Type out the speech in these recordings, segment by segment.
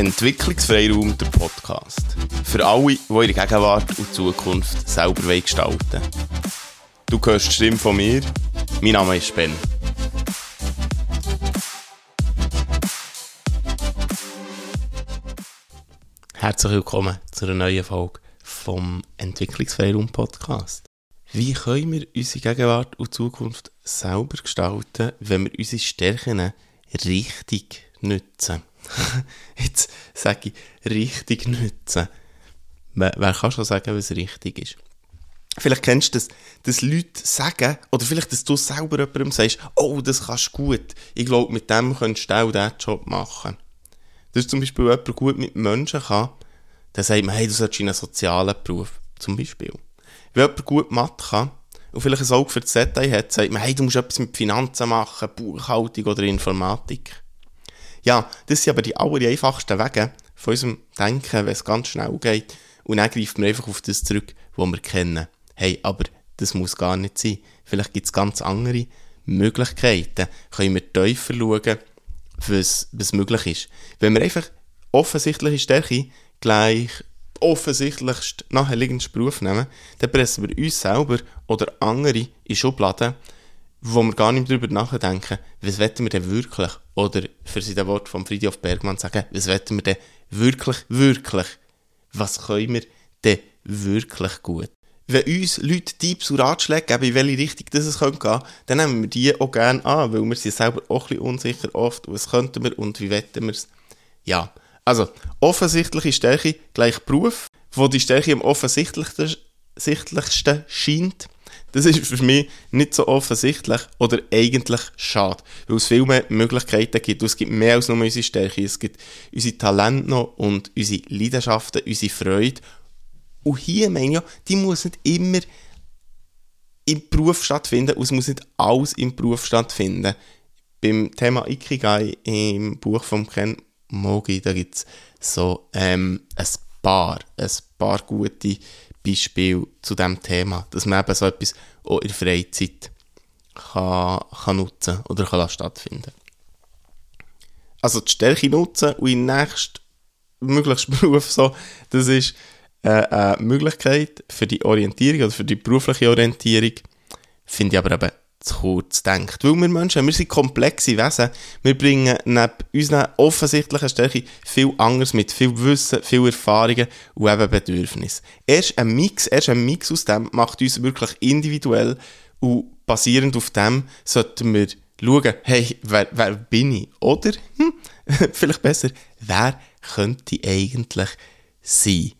Entwicklungsfreiraum, der Podcast. Für alle, die ihre Gegenwart und Zukunft selber gestalten wollen. Du hörst die Stimme von mir. Mein Name ist Ben. Herzlich willkommen zu einer neuen Folge vom Entwicklungsfreiraum Podcast. Wie können wir unsere Gegenwart und Zukunft selber gestalten, wenn wir unsere Stärken richtig nutzen? Jetzt sage ich richtig nutzen. Wer, wer kann schon sagen, was richtig ist? Vielleicht kennst du das, dass Leute sagen, oder vielleicht, dass du selber jemandem sagst, oh, das kannst du gut. Ich glaube, mit dem könntest du auch diesen Job machen. Das ist zum Beispiel jemand gut mit Menschen kann, dann sagt man, hey, du solltest in einen sozialen Beruf, zum Beispiel. Wenn jemand gut Mathe kann und vielleicht ein Auge für das Detail hat, sagt man, hey, du musst etwas mit Finanzen machen, Buchhaltung oder Informatik. Ja, das sind aber die aller einfachsten Wege von unserem Denken, wenn es ganz schnell geht. Und dann greift man einfach auf das zurück, was wir kennen. Hey, aber das muss gar nicht sein. Vielleicht gibt es ganz andere Möglichkeiten. Können wir tiefer schauen, was, was möglich ist. Wenn wir einfach offensichtliche Stärke gleich offensichtlichst naheliegendsten Beruf nehmen, dann pressen wir uns selber oder andere in Schubladen, wo wir gar nicht darüber nachdenken, was wetten wir denn wirklich? Oder für das Wort von Friedhof Bergmann sagen, was wetten wir denn wirklich, wirklich? Was können wir denn wirklich gut? Wenn uns Leute Tipps und Ratschläge geben, in welche Richtung das es gehen könnte, dann nehmen wir die auch gerne an, weil wir sind selber auch ein bisschen unsicher oft, was könnten wir und wie wetten wir es. Ja, also offensichtliche Stärke gleich Beruf, wo die Stärke am offensichtlichsten scheint, das ist für mich nicht so offensichtlich oder eigentlich schade, weil es viel mehr Möglichkeiten gibt. Es gibt mehr als nur unsere Stärke. Es gibt unsere Talente noch und unsere Leidenschaften, unsere Freude. Und hier meine ich ja, die muss nicht immer im Beruf stattfinden und es muss nicht alles im Beruf stattfinden. Beim Thema Ikigai im Buch von Ken Mogi, da gibt es so ähm, ein paar, ein paar gute Beispiel zu diesem Thema, dass man eben so etwas auch in der Freizeit kann, kann nutzen oder kann stattfinden. Also die Stärke nutzen und den nächsten möglichst Beruf so, das ist äh, eine Möglichkeit für die Orientierung oder für die berufliche Orientierung, finde ich aber eben zu kurz denkt. Weil wir Menschen, wir sind komplexe Wesen. Wir bringen neben unseren offensichtlichen Stärken viel anderes mit, viel Wissen, viel Erfahrungen und eben Bedürfnisse. Erst ein Mix, erst ein Mix aus dem macht uns wirklich individuell und basierend auf dem sollten wir schauen, hey, wer, wer bin ich? Oder, hm, vielleicht besser, wer könnte eigentlich sein?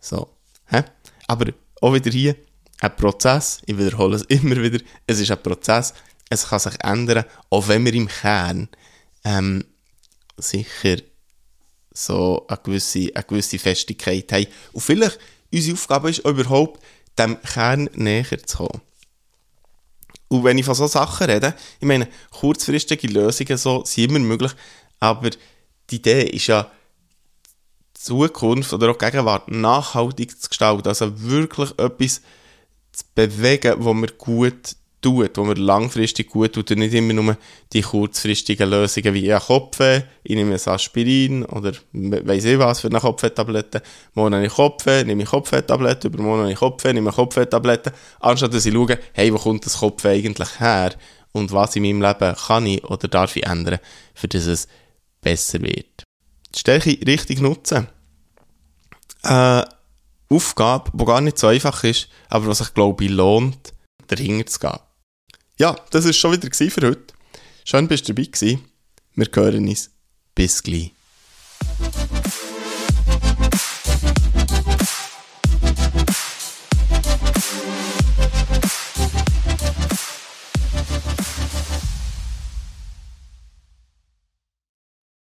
So, hä? Aber auch wieder hier, ein Prozess, ich wiederhole es immer wieder, es ist ein Prozess, es kann sich ändern, auch wenn wir im Kern ähm, sicher so eine gewisse, eine gewisse Festigkeit haben. Und vielleicht unsere Aufgabe ist überhaupt, dem Kern näher zu kommen. Und wenn ich von solchen Sachen rede, ich meine, kurzfristige Lösungen so sind immer möglich, aber die Idee ist ja, Zukunft oder auch Gegenwart nachhaltig zu gestalten, also wirklich etwas zu bewegen, wo man gut tut, wo man langfristig gut tut und nicht immer nur die kurzfristigen Lösungen wie ein Kopfweh, ich nehme ein Aspirin oder weiss ich was für eine Kopfwehtablette, morgen habe ich Kopfweh, nehme ich Kopfwehtablette, übermorgen habe ich Kopfweh, nehme ich Kopfwehtablette, anstatt dass ich schaue, hey, wo kommt das Kopfweh eigentlich her und was in meinem Leben kann ich oder darf ich ändern, für dass es besser wird. Die Stärke richtig nutzen. Äh, Aufgabe, die gar nicht so einfach ist, aber was sich, glaube ich, lohnt, dahinter zu gehen. Ja, das war schon wieder für heute. Schön, dass du dabei gewesen. Wir hören uns. Bis gleich.